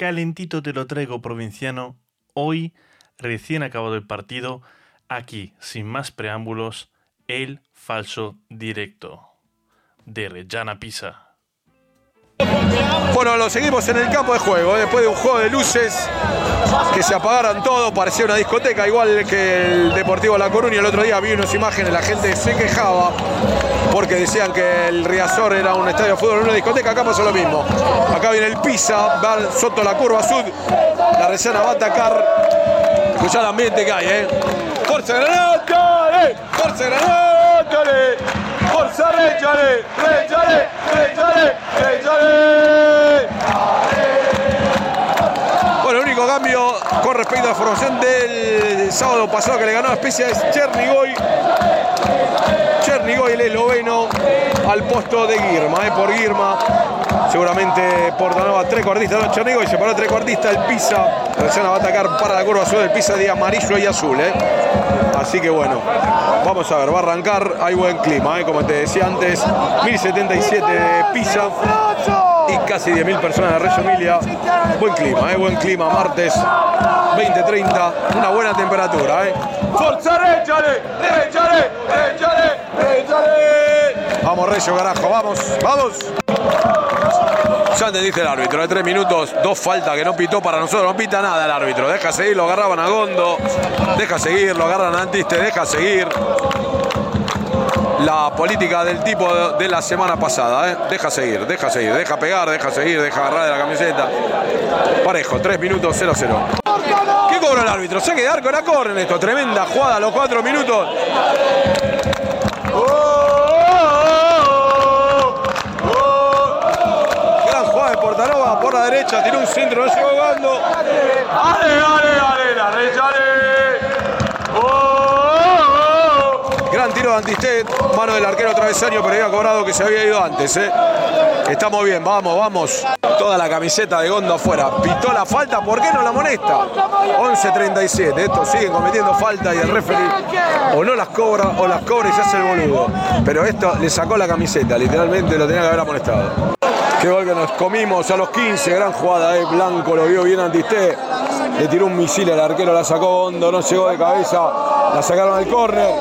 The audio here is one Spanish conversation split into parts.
Calentito te lo traigo, provinciano. Hoy, recién acabado el partido, aquí, sin más preámbulos, el falso directo de Reggiana Pisa. Bueno, lo seguimos en el campo de juego, después de un juego de luces que se apagaran todo, parecía una discoteca, igual que el Deportivo La Coruña. El otro día vi unas imágenes, la gente se quejaba porque decían que el Riazor era un estadio de fútbol, una discoteca, acá pasó lo mismo. Acá viene el Pisa, va Soto la curva sud, la Resana va a atacar. Escuchá el ambiente que hay, ¿eh? ¡Forza Granata! ¡Forza Granata! ¡Forza Reggiale! ¡Reggiale! ¡Reggiale! ¡Reggiale! Bueno, el único cambio con respecto a la formación del sábado pasado que le ganó a Especia es Chernigoy. Chernigoy, el esloveno, al posto de Girma, ¿eh? por Girma. Seguramente Portanova trecuartista, no Chernigoy, se paró trecuartista, el Pisa. Recién va a atacar para la curva azul, el Pisa de amarillo y azul. ¿eh? Así que bueno, vamos a ver, va a arrancar, hay buen clima, ¿eh? como te decía antes, 1077 de Pisa y casi 10.000 personas de Reggio Emilia. Buen clima, ¿eh? buen clima, martes 20-30, una buena temperatura. ¿eh? ¡Forza Reggiale! ¡Reggiale! ¡Reggiale! Vamos Reggio, carajo, vamos, vamos. Ya entendiste el árbitro, de tres minutos, dos faltas que no pitó para nosotros, no pita nada el árbitro. Deja seguir, lo agarraban a Gondo, deja seguir, lo agarran a Antiste, deja seguir. La política del tipo de la semana pasada, ¿eh? deja seguir, deja seguir, deja pegar, deja seguir, deja agarrar de la camiseta. Parejo, 3 minutos 0-0. ¿Qué cobra el árbitro? Se quedar con la corren esto, tremenda jugada a los 4 minutos. Por la derecha, tiró un centro, no llegó jugando. ¡Ale, ale, ale, la Reggiale! Gran tiro de Antistet, mano del arquero travesaño, pero había cobrado que se había ido antes. ¿eh? Estamos bien, vamos, vamos. Toda la camiseta de Gondo afuera. Pitó la falta, ¿por qué no la molesta? 11.37, estos siguen cometiendo falta y el referee o no las cobra o las cobra y se hace el boludo. Pero esto le sacó la camiseta, literalmente lo tenía que haber amonestado. Qué gol que nos comimos a los 15, gran jugada, eh. Blanco lo vio bien Antisté. Le tiró un misil al arquero, la sacó Hondo, no llegó de cabeza, la sacaron al córner.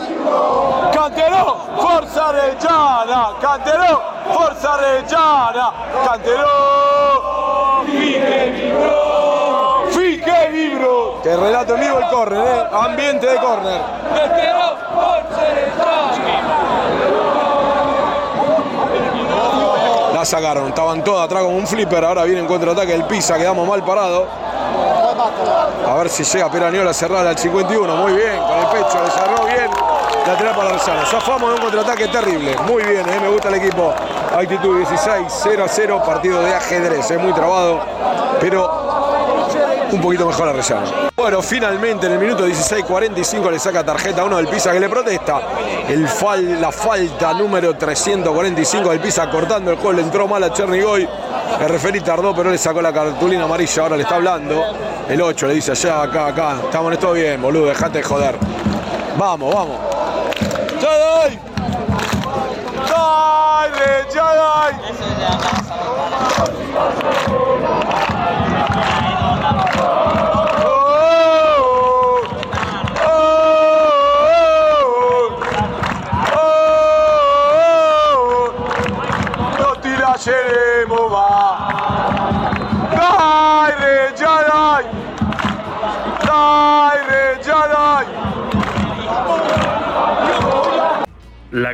Canteró, Forza Reggiana, Canteró, Forza Reggiana, Canteró. Fique vibro, Fique vibro. Que relato en vivo el córner, eh. ambiente de córner. Canteró, Forza. La sacaron, estaban todos atrás como un flipper, ahora viene en contraataque el Pisa, quedamos mal parados. A ver si llega Peraniola a cerrar al 51, muy bien, con el pecho, le cerró bien. Lateral para Rosana. Zafamos de un contraataque terrible. Muy bien, eh, me gusta el equipo. Actitud 16, 0 a 0, partido de ajedrez, es muy trabado, pero un poquito mejor la Rellana. Bueno, finalmente en el minuto 16.45 le saca tarjeta a uno del Pisa que le protesta. El fal, la falta número 345 del Pisa cortando el juego, le entró mal a Chernigoy. El referí tardó, pero le sacó la cartulina amarilla, ahora le está hablando. El 8 le dice allá, acá, acá. Estamos en esto bien, boludo, dejate de joder. Vamos, vamos. ¡Ya doy! ¡Dale, ya doy!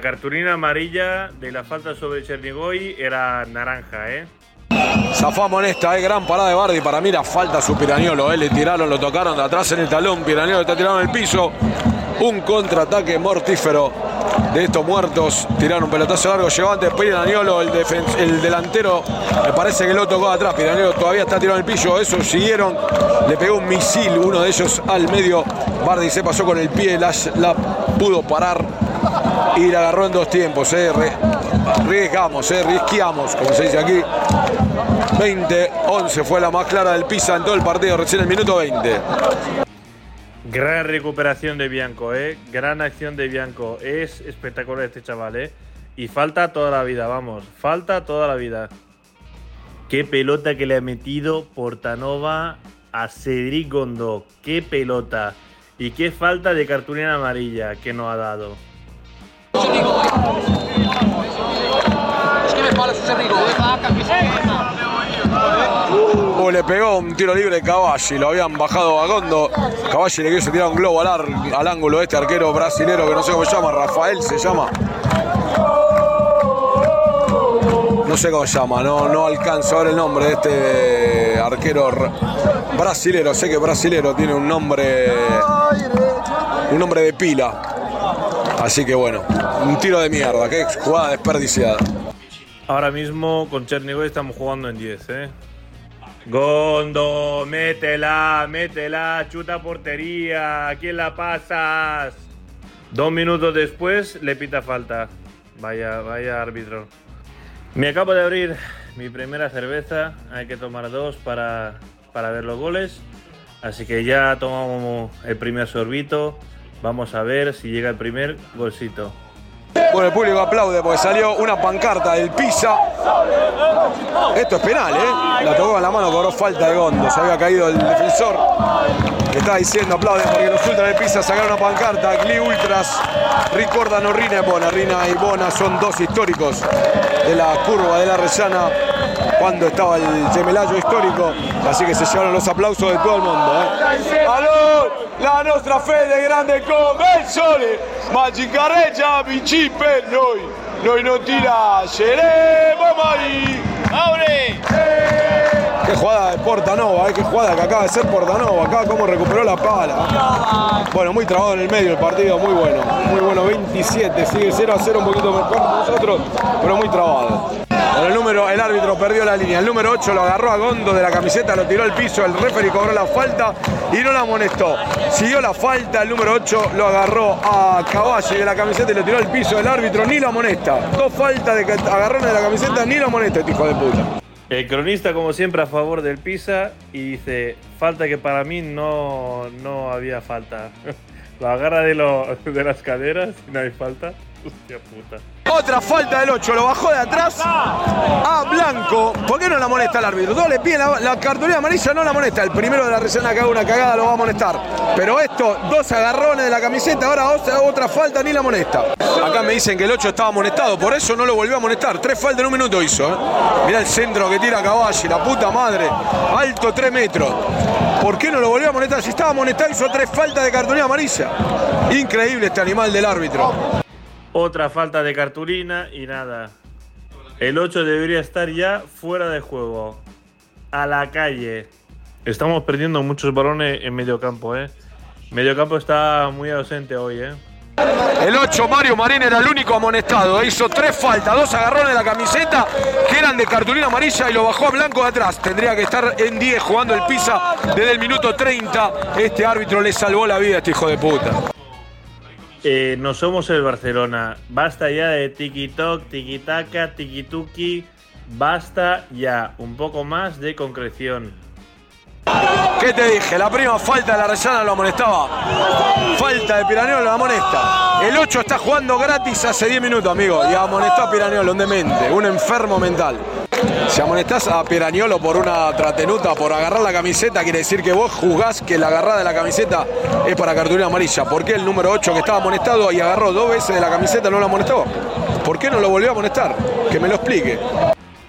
Cartulina amarilla de la falta sobre Chernigoy era naranja, ¿eh? Zafamos en esta, eh, gran parada de Bardi. Para mí la falta su Piraniolo. Eh. Le tiraron, lo tocaron de atrás en el talón. Piraniolo está tirado en el piso. Un contraataque mortífero de estos muertos. Tiraron un pelotazo largo, llegó antes Piraniolo, el, el delantero. Me parece que lo tocó atrás. Piraniolo todavía está tirado en el pillo. Eso siguieron. Le pegó un misil, uno de ellos al medio. Bardi se pasó con el pie, la, la pudo parar y la agarró en dos tiempos. Eh. Arriesgamos, eh. risqueamos, como se dice aquí. 20-11 fue la más clara del Pisa en todo el partido, recién el minuto 20. Gran recuperación de Bianco, ¿eh? Gran acción de Bianco. Es espectacular este chaval, ¿eh? Y falta toda la vida, vamos. Falta toda la vida. Qué pelota que le ha metido Portanova a Cedric Gondo. Qué pelota. Y qué falta de cartulina amarilla que nos ha dado. Uh, le pegó un tiro libre Cavalli, lo habían bajado a Gondo. Cavalli le quiso tirar un globo al, ángulo este arquero brasilero que no sé cómo se llama, Rafael se llama. No sé cómo se llama, no, no alcanzo a ver el nombre de este arquero brasilero. Sé que brasilero tiene un nombre. Un nombre de pila. Así que bueno, un tiro de mierda, qué jugada desperdiciada. Ahora mismo con Chernigoy estamos jugando en 10, ¿eh? Gondo, métela, métela, chuta portería, ¿a quién la pasas? Dos minutos después le pita falta. Vaya, vaya árbitro. Me acabo de abrir mi primera cerveza, hay que tomar dos para, para ver los goles. Así que ya tomamos el primer sorbito. Vamos a ver si llega el primer golcito. Bueno, el público aplaude porque salió una pancarta del Pisa. Esto es penal, ¿eh? La tocó con la mano, cobró falta de Gondo. Se había caído el defensor. Que está diciendo, aplaude porque los ultras del Pisa sacaron una pancarta. Gli Ultras ricordano Rina y Bona. Rina y Bona son dos históricos de la curva de la Rellana cuando estaba el gemelayo histórico. Así que se llevaron los aplausos de todo el mundo. ¿eh? La nostra fede grande come il sole, magicareggia vinci per noi, noi non ti lasceremo mai. ¡Abre! Qué jugada de Portanova, eh, qué jugada que acaba de ser Portanova, acá cómo recuperó la pala. Bueno, muy trabado en el medio el partido, muy bueno, muy bueno, 27, sigue 0 a 0, un poquito mejor nosotros, pero muy trabado el número, el árbitro perdió la línea. El número 8 lo agarró a Gondo de la camiseta, lo tiró al piso. El referee cobró la falta y no la amonestó. Siguió la falta. El número 8 lo agarró a Caballi de la camiseta y lo tiró al piso. El árbitro ni lo amonesta. Dos faltas de agarrones de la camiseta, ni lo amonesta este hijo de puta. El cronista, como siempre, a favor del Pisa y dice: falta que para mí no, no había falta. lo agarra de, de las caderas y no hay falta. Otra falta del 8, lo bajó de atrás a Blanco. ¿Por qué no la molesta el árbitro? Dos le piden la, cartulina amarilla, no la molesta. El primero de la reserva que haga una cagada lo va a molestar. Pero esto, dos agarrones de la camiseta, ahora otra, falta ni la molesta. Acá me dicen que el 8 estaba amonestado, por eso no lo volvió a amonestar. Tres faltas en un minuto hizo. ¿eh? Mirá el centro que tira Caballi, la puta madre. Alto 3 metros. ¿Por qué no lo volvió a amonestar? Si estaba amonestado hizo tres faltas de cartulina amarilla. Increíble este animal del árbitro. Otra falta de cartulina y nada. El 8 debería estar ya fuera de juego. A la calle. Estamos perdiendo muchos balones en medio campo, ¿eh? Medio campo está muy ausente hoy, ¿eh? El 8, Mario Marín, era el único amonestado. Hizo tres faltas, dos agarrones de la camiseta que eran de cartulina amarilla y lo bajó a blanco de atrás. Tendría que estar en 10 jugando el Pisa desde el minuto 30. Este árbitro le salvó la vida a este hijo de puta. Eh, no somos el Barcelona. Basta ya de tiki-tok, tiki-taka, tiki-tuki. Basta ya. Un poco más de concreción. ¿Qué te dije? La prima falta de la Rellana lo amonestaba. Falta de Piraneo lo amonesta. El 8 está jugando gratis hace 10 minutos, amigo. Y amonestó a Piraneo, un demente, un enfermo mental. Si amonestás a Piraniolo por una tratenuta, por agarrar la camiseta, quiere decir que vos juzgás que la agarrada de la camiseta es para cartulina amarilla. ¿Por qué el número 8 que estaba amonestado y agarró dos veces de la camiseta no lo amonestó? ¿Por qué no lo volvió a amonestar? Que me lo explique.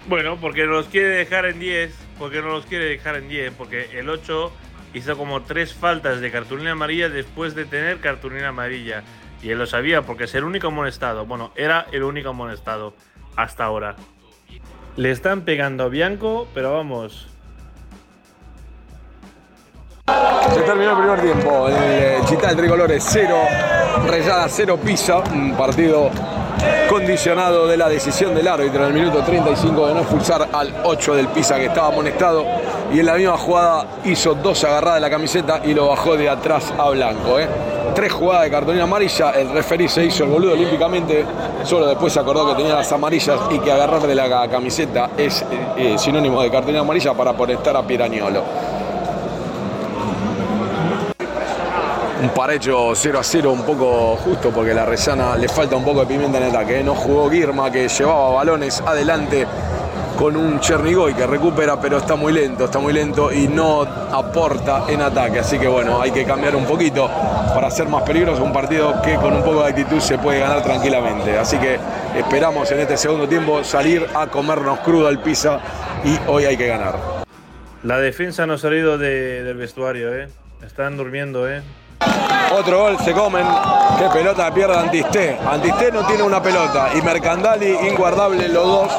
Bueno, porque nos quiere dejar en 10, porque no los quiere dejar en 10, porque el 8 hizo como tres faltas de cartulina amarilla después de tener cartulina amarilla. Y él lo sabía porque es el único amonestado. Bueno, era el único amonestado hasta ahora. Le están pegando a Bianco, pero vamos. Se terminó el primer tiempo. El eh, Chital Tricolores 0, Rayada 0 Pisa. Un partido condicionado de la decisión del árbitro en el minuto 35 de no expulsar al 8 del Pisa que estaba amonestado y en la misma jugada hizo dos agarradas de la camiseta y lo bajó de atrás a Blanco. ¿eh? Tres jugadas de cartulina amarilla, el referí se hizo el boludo olímpicamente, solo después se acordó que tenía las amarillas y que agarrar de la camiseta es eh, eh, sinónimo de cartulina amarilla para amonestar a Pirañolo. Un parecho 0 a 0 un poco justo porque la Rezana le falta un poco de pimienta en ataque. ¿eh? No jugó Guirma que llevaba balones adelante con un Chernigoy que recupera pero está muy lento, está muy lento y no aporta en ataque. Así que bueno, hay que cambiar un poquito para ser más peligroso. Un partido que con un poco de actitud se puede ganar tranquilamente. Así que esperamos en este segundo tiempo salir a comernos crudo al pizza y hoy hay que ganar. La defensa no ha salido del vestuario, ¿eh? Están durmiendo, ¿eh? Otro gol se comen. Qué pelota pierde Antisté. Antisté no tiene una pelota. Y Mercandali, inguardable los dos.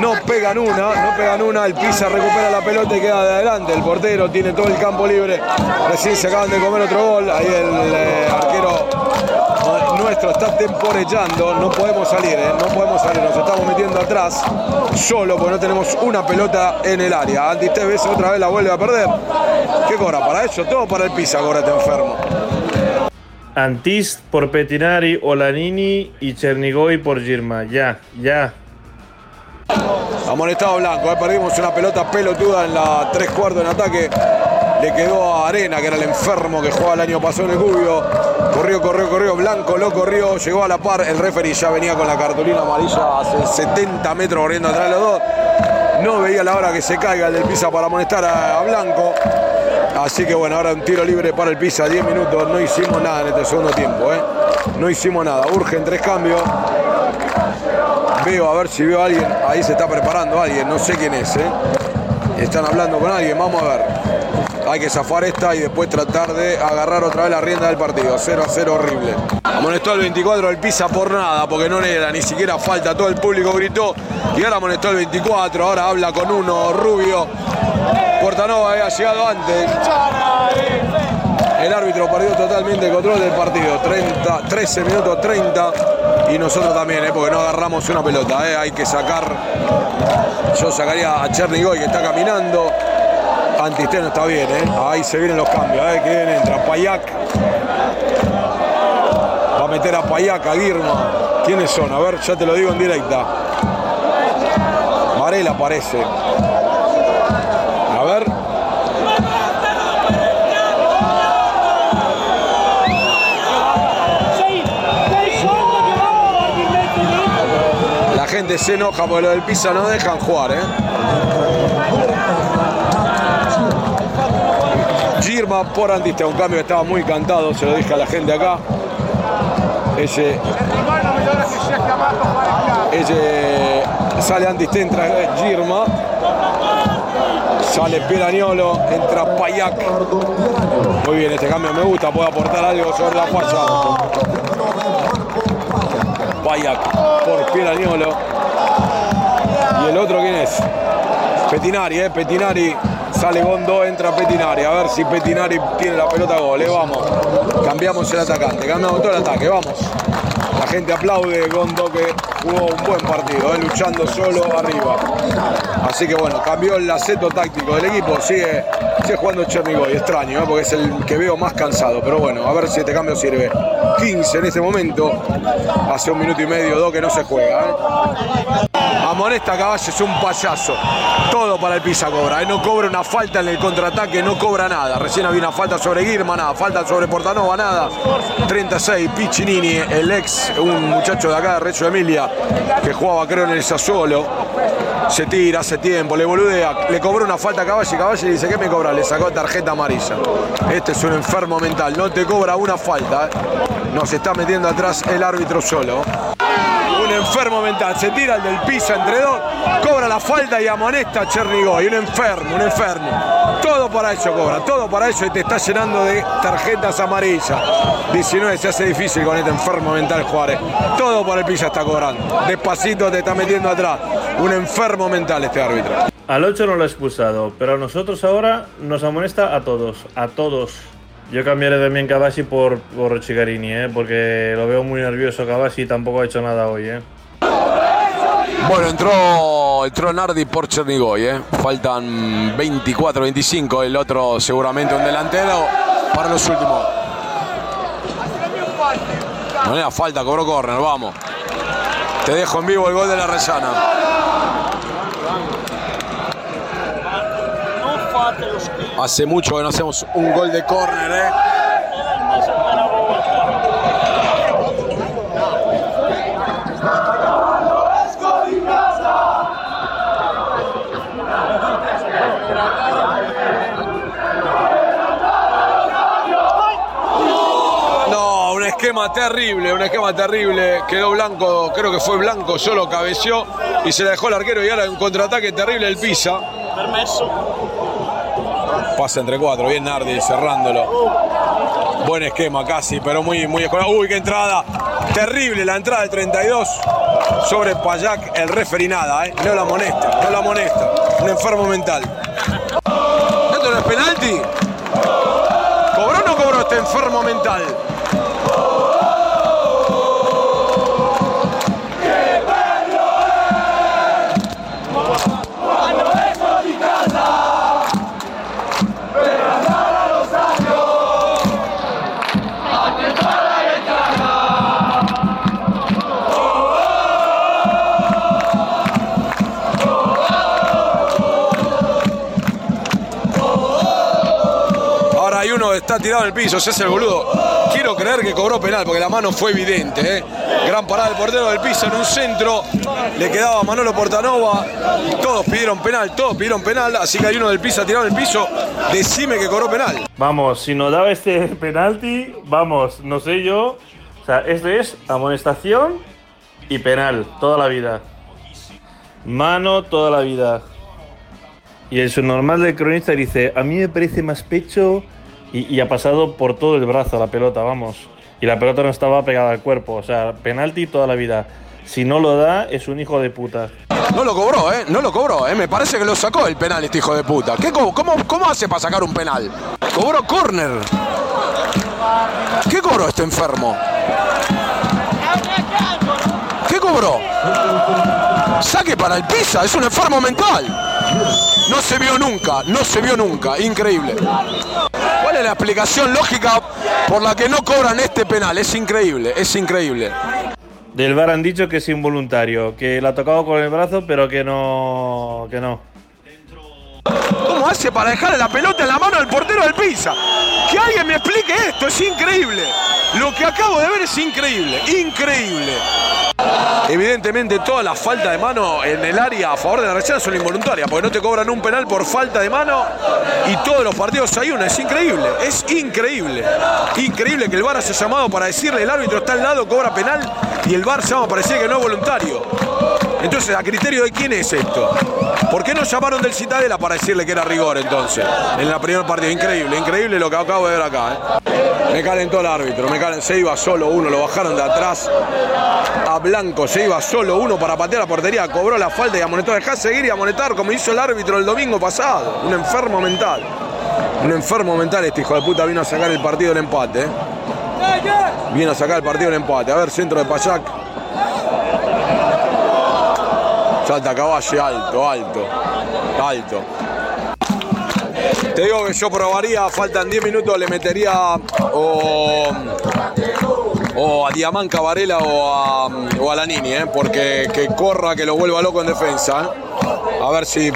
No pegan una, no pegan una. El Pisa recupera la pelota y queda de adelante. El portero tiene todo el campo libre. Recién se acaban de comer otro gol. Ahí el eh, arquero nuestro está temporellando. No podemos salir, eh. no podemos salir. Nos estamos metiendo atrás. Solo porque no tenemos una pelota en el área. Antisté ves otra vez la vuelve a perder. ¿Qué cobra? Para eso, todo para el Pisa, cobra este enfermo. Antis por Petinari, Olanini y Chernigoy por Girma. Ya, ya. Amonestado Blanco, eh. perdimos una pelota pelotuda en la tres cuartos en ataque. Le quedó a Arena, que era el enfermo que jugaba el año pasado en el Cubio. Corrió, corrió, corrió. Blanco lo corrió, llegó a la par. El referee ya venía con la cartulina amarilla hace 70 metros corriendo atrás de los dos. No veía la hora que se caiga el del Pisa para amonestar a Blanco. Así que bueno, ahora un tiro libre para el Pisa, 10 minutos. No hicimos nada en este segundo tiempo, ¿eh? No hicimos nada. Urgen tres cambios. Veo a ver si veo a alguien. Ahí se está preparando alguien, no sé quién es, ¿eh? Están hablando con alguien, vamos a ver. Hay que zafar esta y después tratar de agarrar otra vez la rienda del partido. 0 a 0 horrible. Amonestó el 24 el Pisa por nada, porque no le era ni siquiera falta. Todo el público gritó. Y ahora amonestó el 24. Ahora habla con uno, Rubio. Portanova había llegado antes. El árbitro perdió totalmente el control del partido. 30, 13 minutos 30. Y nosotros también, ¿eh? porque no agarramos una pelota. ¿eh? Hay que sacar. Yo sacaría a Chernigoy que está caminando. Antisteno está bien, ¿eh? ahí se vienen los cambios. ¿eh? Que viene, entra Payak. Va a meter a Payak, a Guirma. ¿Quiénes son? A ver, ya te lo digo en directa. Varela parece. gente se enoja porque lo del Pisa no dejan jugar, ¿eh? Girma por Antista, un cambio que estaba muy cantado, se lo dije a la gente acá. Ese, ese sale Antista, entra Girma. Sale Piraniolo, entra Payak. Muy bien, este cambio me gusta, puede aportar algo sobre la falla. Payak por Pieraniolo. ¿Y el otro quién es? Petinari, ¿eh? Petinari. Sale Gondo, entra Petinari. A ver si Petinari tiene la pelota gol. ¿eh? Vamos. Cambiamos el atacante. Cambiamos todo el ataque. Vamos. La gente aplaude Gondo que jugó un buen partido, ¿eh? luchando solo arriba. Así que bueno, cambió el aceto táctico del equipo. Sigue, sigue jugando Chernigoy. Extraño, ¿eh? porque es el que veo más cansado. Pero bueno, a ver si este cambio sirve. 15 en este momento. Hace un minuto y medio, dos que no se juega. Amonesta Caballo es un payaso. Todo para el Pisa cobra. ¿eh? No cobra una falta en el contraataque, no cobra nada. Recién había una falta sobre Guirma, nada. Falta sobre Portanova, nada. 36, Piccinini, el ex, un muchacho de acá de Reggio Emilia, que jugaba creo en el Sassuolo. Se tira hace tiempo, le boludea, le cobró una falta a Caballo y Caballo le dice, ¿qué me cobra? Le sacó tarjeta amarilla. Este es un enfermo mental, no te cobra una falta. ¿eh? Nos está metiendo atrás el árbitro solo. Un enfermo mental. Se tira el del piso entre dos. Cobra la falta y amonesta a Chernigoy. Un enfermo, un enfermo. Todo para eso cobra. Todo para eso y te está llenando de tarjetas amarillas. 19 se hace difícil con este enfermo mental Juárez. Todo por el piso está cobrando. Despacito te está metiendo atrás. Un enfermo mental este árbitro. Al 8 no lo ha expulsado, pero a nosotros ahora nos amonesta a todos, a todos. Yo cambiaré también Cavasi por, por Chigarini, ¿eh? porque lo veo muy nervioso Cavasi y tampoco ha hecho nada hoy. ¿eh? Bueno, entró, entró Nardi por Chernigoy, ¿eh? faltan 24, 25, el otro seguramente un delantero para los últimos. No era falta, cobró córner, vamos. Te dejo en vivo el gol de la Resana. Hace mucho que no hacemos un gol de córner, ¿eh? No, un esquema terrible, un esquema terrible. Quedó blanco, creo que fue blanco, solo cabeció y se la dejó el arquero y ahora un contraataque terrible el Pisa. Pasa entre cuatro, bien Nardi cerrándolo. Buen esquema casi, pero muy, muy escolar. Uy, qué entrada. Terrible la entrada del 32 sobre Payak, el referí nada, ¿eh? No la amonesta, no la amonesta. Un enfermo mental. ¿Esto no es penalti? ¿Cobró o no cobró este enfermo mental? Está tirado en el piso, se hace el boludo. Quiero creer que cobró penal porque la mano fue evidente. ¿eh? Gran parada del portero del piso en un centro. Le quedaba Manolo Portanova. Todos pidieron penal, todos pidieron penal. Así que hay uno del piso tirado en el piso. Decime que cobró penal. Vamos, si nos daba este penalti, vamos, no sé yo. O sea, este es amonestación y penal, toda la vida. Mano toda la vida. Y el subnormal del cronista dice, a mí me parece más pecho y, ha pasado por todo el brazo la pelota, vamos. Y la pelota no estaba pegada al cuerpo, o sea, penalti toda la vida. Si no lo da, es un hijo de puta. No lo cobró, ¿eh? No lo cobró, ¿eh? Me parece que lo sacó el penal este hijo de puta. ¿Qué, co- cómo, ¿Cómo hace para sacar un penal? Cobró córner. ¿Qué cobró este enfermo? ¿Qué cobró? Saque para el Pisa, es un enfermo mental. No se vio nunca, no se vio nunca, increíble. ¿Cuál es la explicación lógica por la que no cobran este penal? Es increíble, es increíble. Del VAR han dicho que es involuntario, que la ha tocado con el brazo, pero que no. que no. ¿Cómo hace para dejarle la pelota en la mano al portero del Pisa? Que alguien me explique esto, es increíble. Lo que acabo de ver es increíble, increíble. Evidentemente todas las faltas de mano en el área a favor de la Reserva son involuntarias, porque no te cobran un penal por falta de mano y todos los partidos hay una, es increíble, es increíble. Increíble que el VAR haya llamado para decirle el árbitro está al lado, cobra penal y el VAR llama para decir que no es voluntario. Entonces, ¿a criterio de quién es esto? ¿Por qué no llamaron del Citadela para decirle que era rigor entonces? En la primer partido. Increíble, increíble lo que acabo de ver acá. ¿eh? Me calentó el árbitro, me calen- se iba solo uno, lo bajaron de atrás a Blanco, se iba solo uno para patear la portería, cobró la falta y amonetó. Dejá seguir y amonetar como hizo el árbitro el domingo pasado. Un enfermo mental. Un enfermo mental este hijo de puta vino a sacar el partido del empate. ¿eh? Vino a sacar el partido del empate. A ver, centro de Payac. Salta Caballe alto, alto, alto. Te digo que yo probaría, faltan 10 minutos, le metería o, o a Diamán Varela o a, o a Lanini, ¿eh? porque que corra, que lo vuelva loco en defensa. ¿eh? A ver si,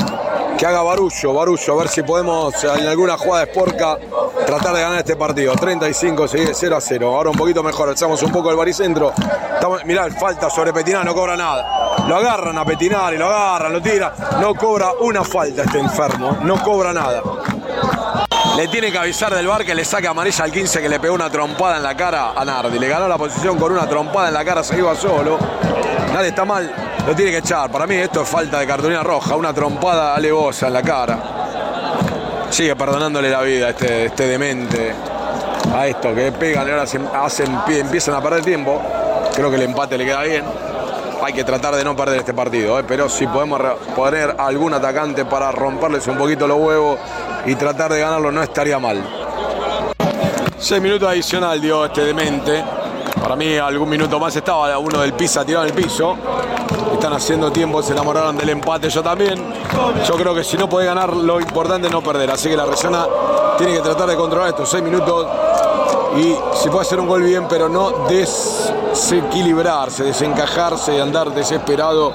que haga barullo, barullo, a ver si podemos en alguna jugada de Sporca tratar de ganar este partido. 35, sigue 0 a 0. Ahora un poquito mejor, alzamos un poco el baricentro. Estamos, mirá, falta sobre Petinar, no cobra nada. Lo agarran a Petinar y lo agarran, lo tiran. No cobra una falta este enfermo, no cobra nada. Le tiene que avisar del bar que le saque amarilla al 15 que le pegó una trompada en la cara a Nardi. Le ganó la posición con una trompada en la cara, se iba solo. Nadie está mal, lo tiene que echar. Para mí esto es falta de cartulina roja, una trompada alevosa en la cara. Sigue perdonándole la vida este, este demente. A esto que pegan y ahora se hacen, pie- empiezan a perder tiempo. Creo que el empate le queda bien. Hay que tratar de no perder este partido, ¿eh? pero si podemos poner algún atacante para romperles un poquito los huevos y tratar de ganarlo no estaría mal. Seis minutos adicional dio este demente. Para mí algún minuto más estaba uno del Pisa tirado en el piso. Están haciendo tiempo, se enamoraron del empate yo también. Yo creo que si no puede ganar lo importante es no perder. Así que la Resana tiene que tratar de controlar estos seis minutos y si puede hacer un gol bien, pero no desequilibrarse, desencajarse y andar desesperado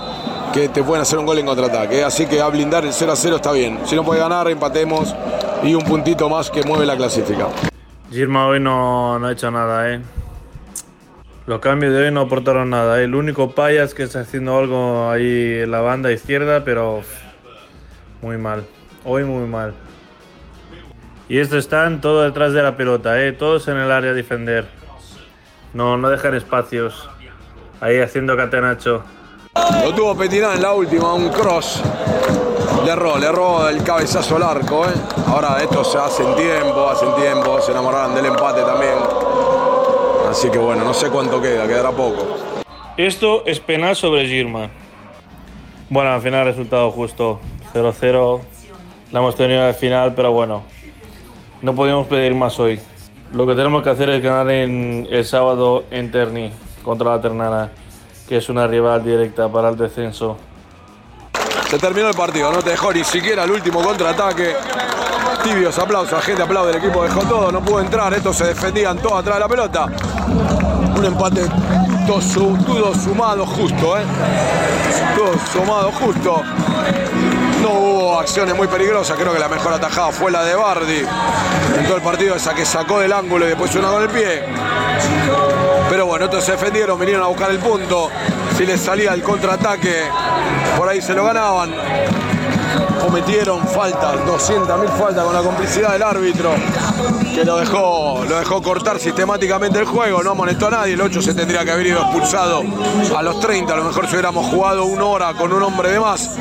que te pueden hacer un gol en contraataque. Así que a blindar el 0 a 0 está bien. Si no puede ganar, empatemos y un puntito más que mueve la clasifica. Girma hoy no, no ha hecho nada, ¿eh? Los cambios de hoy no aportaron nada. ¿eh? El único payas que está haciendo algo ahí en la banda izquierda, pero muy mal. Hoy muy mal. Y estos están todos detrás de la pelota, ¿eh? todos en el área a defender. No, no dejan espacios. Ahí haciendo catenacho. Lo tuvo Petina en la última, un cross. Le erró, le erró el cabezazo al arco. ¿eh? Ahora estos se hacen tiempo, hacen tiempo, se enamoraron del empate también. Así que bueno, no sé cuánto queda, quedará poco. Esto es penal sobre Girma. Bueno, al final resultado justo. 0-0. La hemos tenido al final, pero bueno, no podemos pedir más hoy. Lo que tenemos que hacer es ganar en el sábado en Terni contra la Ternana, que es una rival directa para el descenso. Se terminó el partido, no te dejó ni siquiera el último contraataque. Tibios aplausos, la gente aplaude, el equipo dejó todo, no pudo entrar, estos se defendían todos atrás de la pelota. Un empate todo, sumado justo, ¿eh? Todo sumado justo. No hubo acciones muy peligrosas, creo que la mejor atajada fue la de Bardi. En todo el partido esa que sacó del ángulo y después una con el pie. Pero bueno, estos se defendieron, vinieron a buscar el punto. Si les salía el contraataque, por ahí se lo ganaban cometieron faltas, 200.000 faltas con la complicidad del árbitro, que lo dejó, lo dejó cortar sistemáticamente el juego, no amonestó a nadie, el 8 se tendría que haber ido expulsado a los 30, a lo mejor si hubiéramos jugado una hora con un hombre de más,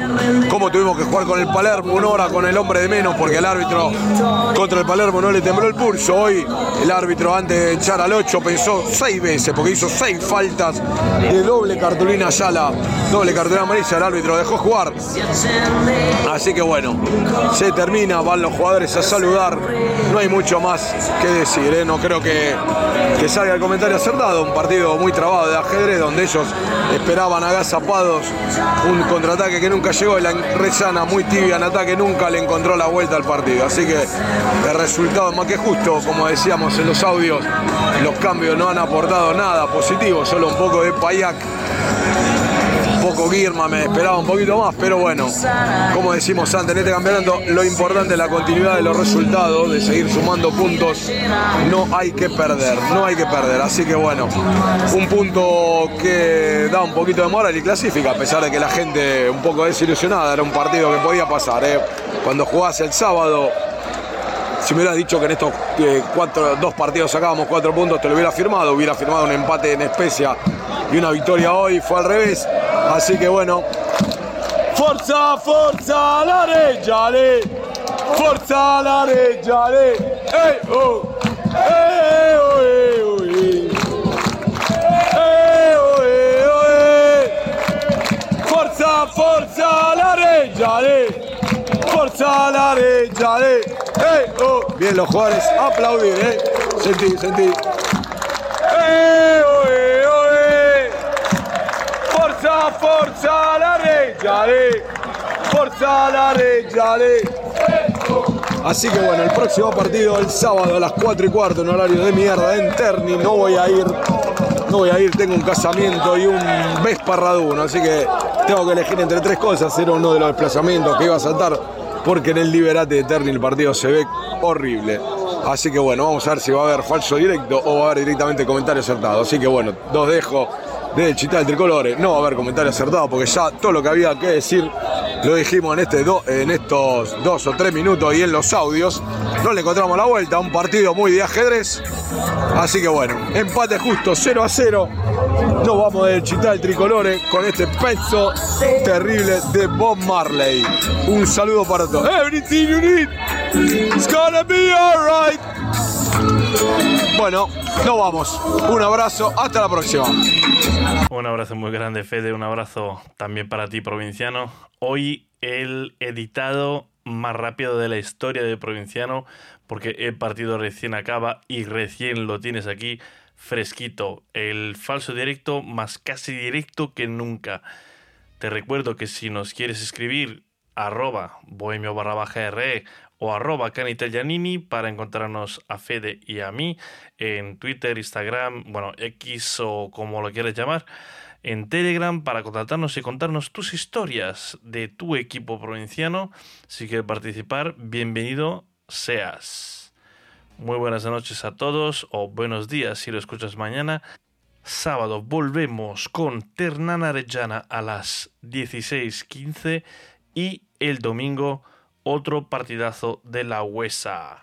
como tuvimos que jugar con el Palermo, una hora con el hombre de menos, porque el árbitro contra el Palermo no le tembló el pulso, hoy el árbitro antes de echar al 8 pensó seis veces, porque hizo seis faltas de doble cartulina Yala, doble cartulina amarilla, el árbitro dejó jugar. Así que bueno, se termina, van los jugadores a saludar. No hay mucho más que decir, ¿eh? no creo que, que salga el comentario acertado. Un partido muy trabado de ajedrez donde ellos esperaban agazapados un contraataque que nunca llegó y la Rezana muy tibia en ataque nunca le encontró la vuelta al partido. Así que el resultado es más que justo, como decíamos en los audios, los cambios no han aportado nada positivo, solo un poco de payac poco Guirma, me esperaba un poquito más, pero bueno, como decimos antes en este campeonato, lo importante es la continuidad de los resultados, de seguir sumando puntos, no hay que perder, no hay que perder, así que bueno, un punto que da un poquito de moral y clasifica, a pesar de que la gente un poco desilusionada, era un partido que podía pasar, ¿eh? cuando jugás el sábado si me hubieras dicho que en estos eh, cuatro, dos partidos sacábamos cuatro puntos, te lo hubiera firmado. Hubiera firmado un empate en especia y una victoria hoy. Fue al revés. Así que bueno. Forza, forza, la reggiale. Forza, la reggiale. ¡Ey, oh! ¡Ey, oh, ey, oh, ey! ¡Ey, oh, ey, oh! Forza, la reggiale. Forza, la reggiale. ¡Ey, oh! Bien los jugadores, aplaudir, ¿eh? Sentí, sentí. ¡Ey, oh, ey, oh, ey! Forza, forza, la reggiale. Forza, la reggiale. Así que bueno, el próximo partido el sábado a las 4 y cuarto en horario de mierda en Terni. No voy a ir, no voy a ir, tengo un casamiento y un Vesparraduno, así que tengo que elegir entre tres cosas. Era uno de los desplazamientos que iba a saltar porque en el Liberate de Terni el partido se ve horrible. Así que bueno, vamos a ver si va a haber falso directo o va a haber directamente comentario acertado. Así que bueno, dos dejo del Chital Tricolores. No va a haber comentario acertado porque ya todo lo que había que decir lo dijimos en, este en estos dos o tres minutos y en los audios. No le encontramos la vuelta, un partido muy de ajedrez. Así que bueno, empate justo 0 a 0. Nos vamos del Chital Tricolores con este peso terrible de Bob Marley. Un saludo para todos. Everything you need, it's gonna be alright. Bueno, nos vamos. Un abrazo, hasta la próxima. Un abrazo muy grande, Fede. Un abrazo también para ti, provinciano. Hoy el editado más rápido de la historia de Provinciano, porque el partido recién acaba y recién lo tienes aquí fresquito. El falso directo más casi directo que nunca. Te recuerdo que si nos quieres escribir, arroba bohemio baja o arroba canitalianini para encontrarnos a Fede y a mí en Twitter, Instagram, bueno, X o como lo quieras llamar en Telegram para contactarnos y contarnos tus historias de tu equipo provinciano. Si quieres participar, bienvenido seas. Muy buenas noches a todos o buenos días si lo escuchas mañana. Sábado volvemos con Ternana Arellana a las 16.15 y el domingo otro partidazo de la Huesa.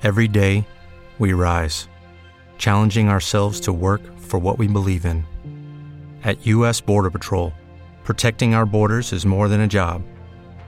Every day, we rise, challenging ourselves to work for what we believe in. At U.S. Border Patrol, protecting our borders is more than a job,